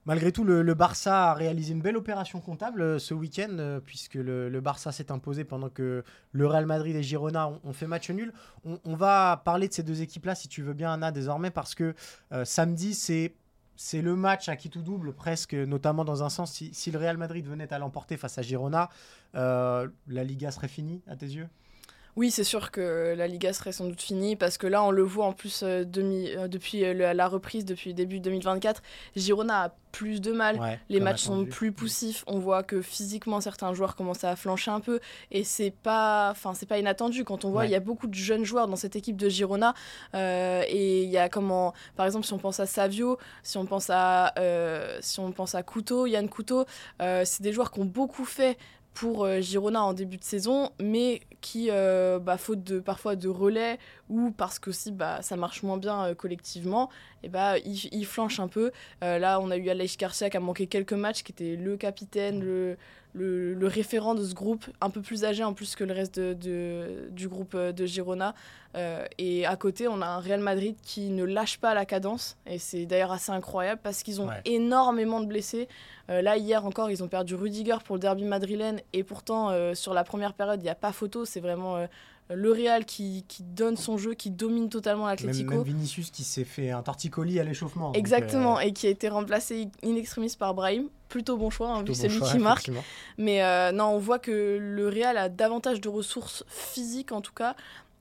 Malgré tout, le, Barça a réalisé une belle opération comptable ce week-end, puisque le, Barça s'est imposé pendant que le Real Madrid et Girona ont, fait match nul. On, on, va parler de ces deux équipes-là, si tu veux bien, Anna, désormais, parce que samedi, c'est c'est le match à qui tout double presque, notamment dans un sens, si, le Real Madrid venait à l'emporter face à Girona, euh, la Liga serait finie à tes yeux? Oui, c'est sûr que la Liga serait sans doute finie parce que là, on le voit en plus euh, euh, depuis euh, la reprise, depuis début 2024. Girona a plus de mal, les matchs sont plus poussifs. On voit que physiquement, certains joueurs commencent à flancher un peu et c'est pas, enfin, c'est pas inattendu quand on voit il y a beaucoup de jeunes joueurs dans cette équipe de Girona et il y a comment, par exemple, si on pense à Savio, si on pense à, si on pense à Couteau, Yann Couteau, c'est des joueurs qui ont beaucoup fait pour euh, Girona en début de saison, mais qui, euh, bah, faute de, parfois de relais ou parce que aussi bah, ça marche moins bien euh, collectivement, et bah, il, il, flanche un peu. là, on a eu Aleix Garcia qui a manqué quelques matchs, qui était le capitaine, le, le, référent de ce groupe, un peu plus âgé en plus que le reste de, du groupe de Girona. et à côté, on a un Real Madrid qui ne lâche pas la cadence, et c'est d'ailleurs assez incroyable parce qu'ils ont énormément de blessés. Euh, là, hier encore, ils ont perdu Rudiger pour le derby madrilène. Et pourtant, euh, sur la première période, il n'y a pas photo. C'est vraiment euh, le Real qui, donne son jeu, qui domine totalement l'Atlético. Même, Vinicius qui s'est fait un torticolis à l'échauffement. Exactement, et qui a été remplacé in extremis par Brahim. Plutôt bon choix, hein, vu c'est lui qui marque. Mais non, on voit que le Real a davantage de ressources physiques, en tout cas,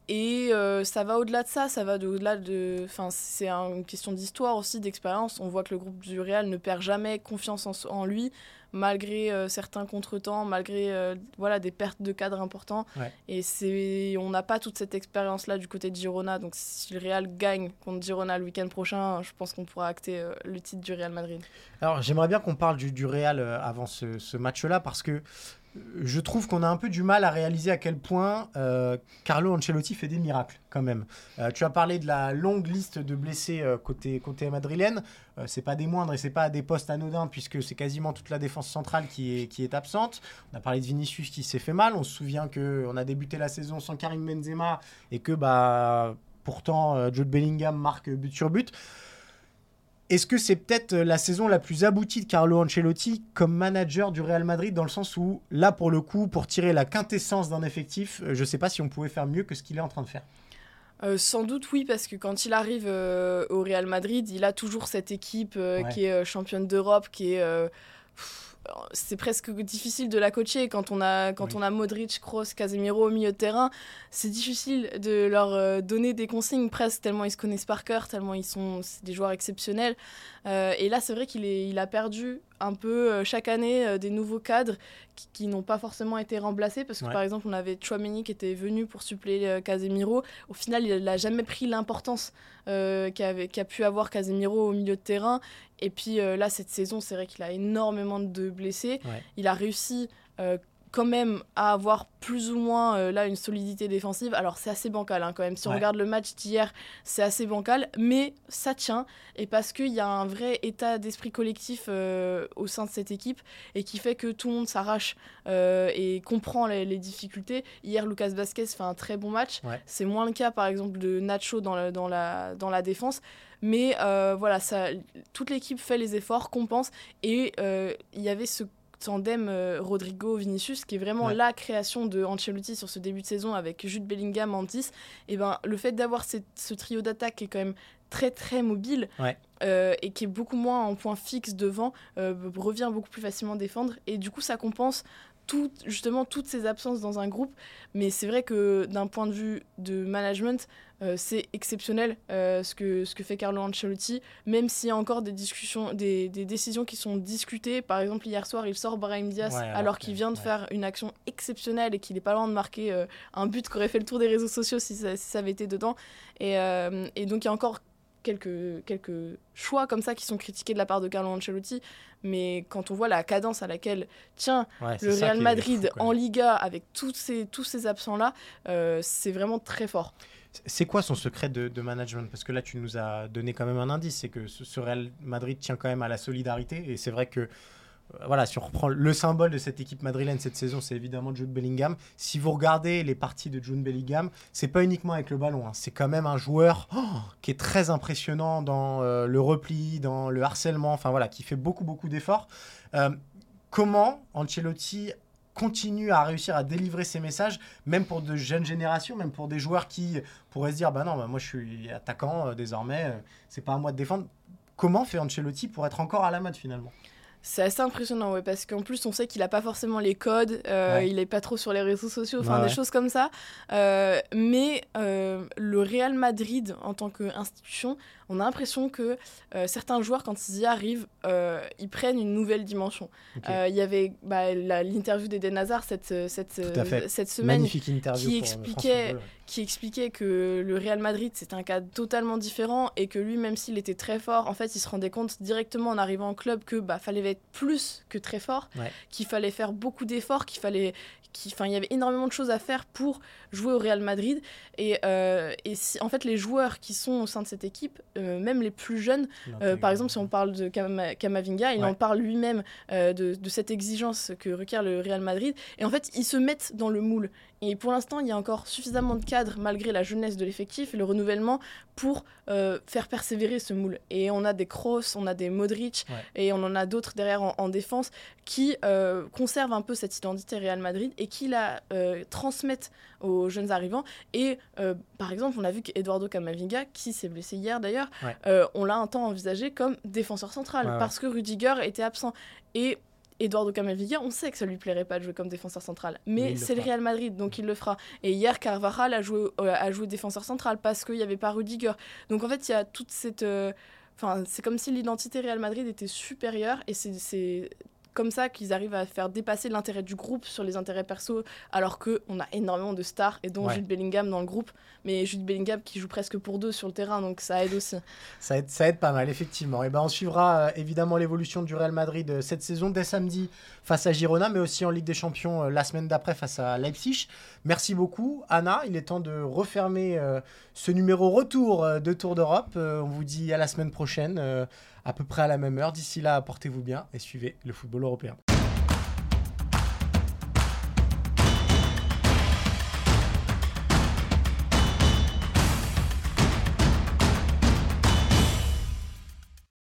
et euh, ça va au-delà de ça, ça va au-delà de. Enfin, c'est une question d'histoire aussi, d'expérience. On voit que le groupe du Real ne perd jamais confiance en, lui, malgré euh, certains contretemps, malgré euh, voilà, des pertes de cadre importants. Et c'est, on n'a pas toute cette expérience-là du côté de Girona. Donc, si le Real gagne contre Girona le week-end prochain, je pense qu'on pourra acter le titre du Real Madrid. Alors, j'aimerais bien qu'on parle du, du Real avant ce, ce match-là, parce que je trouve qu'on a un peu du mal à réaliser à quel point euh, Carlo Ancelotti fait des miracles quand même. Euh, tu as parlé de la longue liste de blessés euh, côté, côté madrilène. c'est pas des moindres et c'est pas des postes anodins puisque c'est quasiment toute la défense centrale qui est, qui est absente. On a parlé de Vinicius qui s'est fait mal. On se souvient qu'on a débuté la saison sans Karim Benzema et que bah, pourtant Jude Bellingham marque but sur but. Est-ce que c'est peut-être euh, la saison la plus aboutie de Carlo Ancelotti comme manager du Real Madrid dans le sens où là pour le coup pour tirer la quintessence d'un effectif, euh, je ne sais pas si on pouvait faire mieux que ce qu'il est en train de faire. Euh, sans doute oui, parce que quand il arrive au Real Madrid, il a toujours cette équipe qui est championne d'Europe, qui est c'est presque difficile de la coacher quand on a, quand on a Modric, Kroos, Casemiro au milieu de terrain. C'est difficile de leur euh, donner des consignes presque tellement ils se connaissent par cœur, tellement ils sont des joueurs exceptionnels. Euh, et là, c'est vrai qu'il il a perdu un peu euh, chaque année des nouveaux cadres qui, n'ont pas forcément été remplacés parce que par exemple, on avait Chouameni qui était venu pour suppléer Casemiro. Au final, il n'a jamais pris l'importance qu'a pu avoir Casemiro au milieu de terrain. Et puis là, cette saison, c'est vrai qu'il a énormément de blessé. Il a réussi euh, quand même à avoir plus ou moins euh, là une solidité défensive. Alors c'est assez bancal hein, quand même. Si on regarde le match d'hier, c'est assez bancal, mais ça tient. Et parce qu'il y a un vrai état d'esprit collectif euh, au sein de cette équipe et qui fait que tout le monde s'arrache et comprend les, difficultés. Hier, Lucas Vasquez fait un très bon match. C'est moins le cas par exemple de Nacho dans la, dans la, dans la défense. Mais voilà, ça, toute l'équipe fait les efforts, compense. Et il y avait ce tandem euh, Rodrigo-Vinicius, qui est vraiment la création de Ancelotti sur ce début de saison avec Jude Bellingham en 10, et ben, le fait d'avoir ce trio d'attaque qui est quand même très très mobile euh, et qui est beaucoup moins en point fixe devant, euh, revient beaucoup plus facilement défendre, et du coup ça compense tout, justement toutes ces absences dans un groupe. Mais c'est vrai que d'un point de vue de management, euh, c'est exceptionnel euh, ce, que, ce que fait Carlo Ancelotti, même s'il y a encore des discussions, des, des, décisions qui sont discutées. Par exemple, hier soir, il sort Brahim Diaz alors, qu'il vient de faire une action exceptionnelle et qu'il n'est pas loin de marquer euh, un but qui aurait fait le tour des réseaux sociaux si ça, si ça avait été dedans. Et, et donc il y a encore quelques, quelques choix comme ça qui sont critiqués de la part de Carlo Ancelotti. Mais quand on voit la cadence à laquelle tient le Real Madrid en Liga avec tous ces, tous ces absents-là, euh, c'est vraiment très fort. C'est quoi son secret de, management? Parce que là, tu nous as donné quand même un indice, c'est que ce, Real Madrid tient quand même à la solidarité. Et c'est vrai que voilà, si on reprend le symbole de cette équipe madrilène cette saison, c'est évidemment Jude Bellingham. Si vous regardez les parties de Jude Bellingham, c'est pas uniquement avec le ballon, hein. c'est quand même un joueur oh, qui est très impressionnant dans euh, le repli, dans le harcèlement, enfin voilà, qui fait beaucoup beaucoup d'efforts. Euh, comment Ancelotti continue à réussir à délivrer ses messages, même pour de jeunes générations, même pour des joueurs qui pourraient se dire bah non, bah moi je suis attaquant euh, désormais, c'est pas à moi de défendre. Comment fait Ancelotti pour être encore à la mode finalement? C'est assez impressionnant, ouais, parce qu'en plus, on sait qu'il n'a pas forcément les codes, euh, il n'est pas trop sur les réseaux sociaux, enfin des choses comme ça. Euh, mais euh, le Real Madrid, en tant qu'institution, on a l'impression que certains joueurs, quand ils y arrivent, ils prennent une nouvelle dimension. Il y avait bah, l'interview d'Eden Hazard cette, cette, cette semaine qui expliquait, qui expliquait que le Real Madrid, c'est un cas totalement différent et que lui, même s'il était très fort, en fait, il se rendait compte directement en arrivant au club que bah, fallait être plus que très fort, qu'il fallait faire beaucoup d'efforts, qu'il fallait il y avait énormément de choses à faire pour jouer au Real Madrid. Et, euh, et si, en fait, les joueurs qui sont au sein de cette équipe, euh, même les plus jeunes, euh, par exemple, si on parle de Kamavinga, il en parle lui-même de, de, cette exigence que requiert le Real Madrid. Et en fait, ils se mettent dans le moule. Et pour l'instant, il y a encore suffisamment de cadres, malgré la jeunesse de l'effectif et le renouvellement, pour faire persévérer ce moule. Et on a des Kroos, on a des Modric, et on en a d'autres derrière en, en, défense qui conservent un peu cette identité Real Madrid et qui la euh, transmettent aux jeunes arrivants. Et euh, par exemple, on a vu qu'Eduardo Camavinga, qui s'est blessé hier d'ailleurs, euh, on l'a un temps envisagé comme défenseur central parce que Rudiger était absent. Et Eduardo Camavinga, on sait que ça lui plairait pas de jouer comme défenseur central, mais, c'est le, Real Madrid, donc il le fera. Et hier, Carvajal a joué, a joué défenseur central parce qu'il n'y avait pas Rudiger. Donc en fait, il y a toute cette. Enfin, c'est comme si l'identité Real Madrid était supérieure et c'est comme ça qu'ils arrivent à faire dépasser l'intérêt du groupe sur les intérêts perso, alors qu'on a énormément de stars, et dont Jude Bellingham dans le groupe, mais Jude Bellingham qui joue presque pour deux sur le terrain, donc ça aide aussi. Ça aide, ça aide pas mal, effectivement. Et ben on suivra euh, évidemment l'évolution du Real Madrid euh, cette saison, dès samedi face à Girona, mais aussi en Ligue des Champions euh, la semaine d'après face à Leipzig. Merci beaucoup, Anna. Il est temps de refermer ce numéro retour de Tour d'Europe. on vous dit à la semaine prochaine à peu près à la même heure. D'ici là, portez-vous bien et suivez le football européen.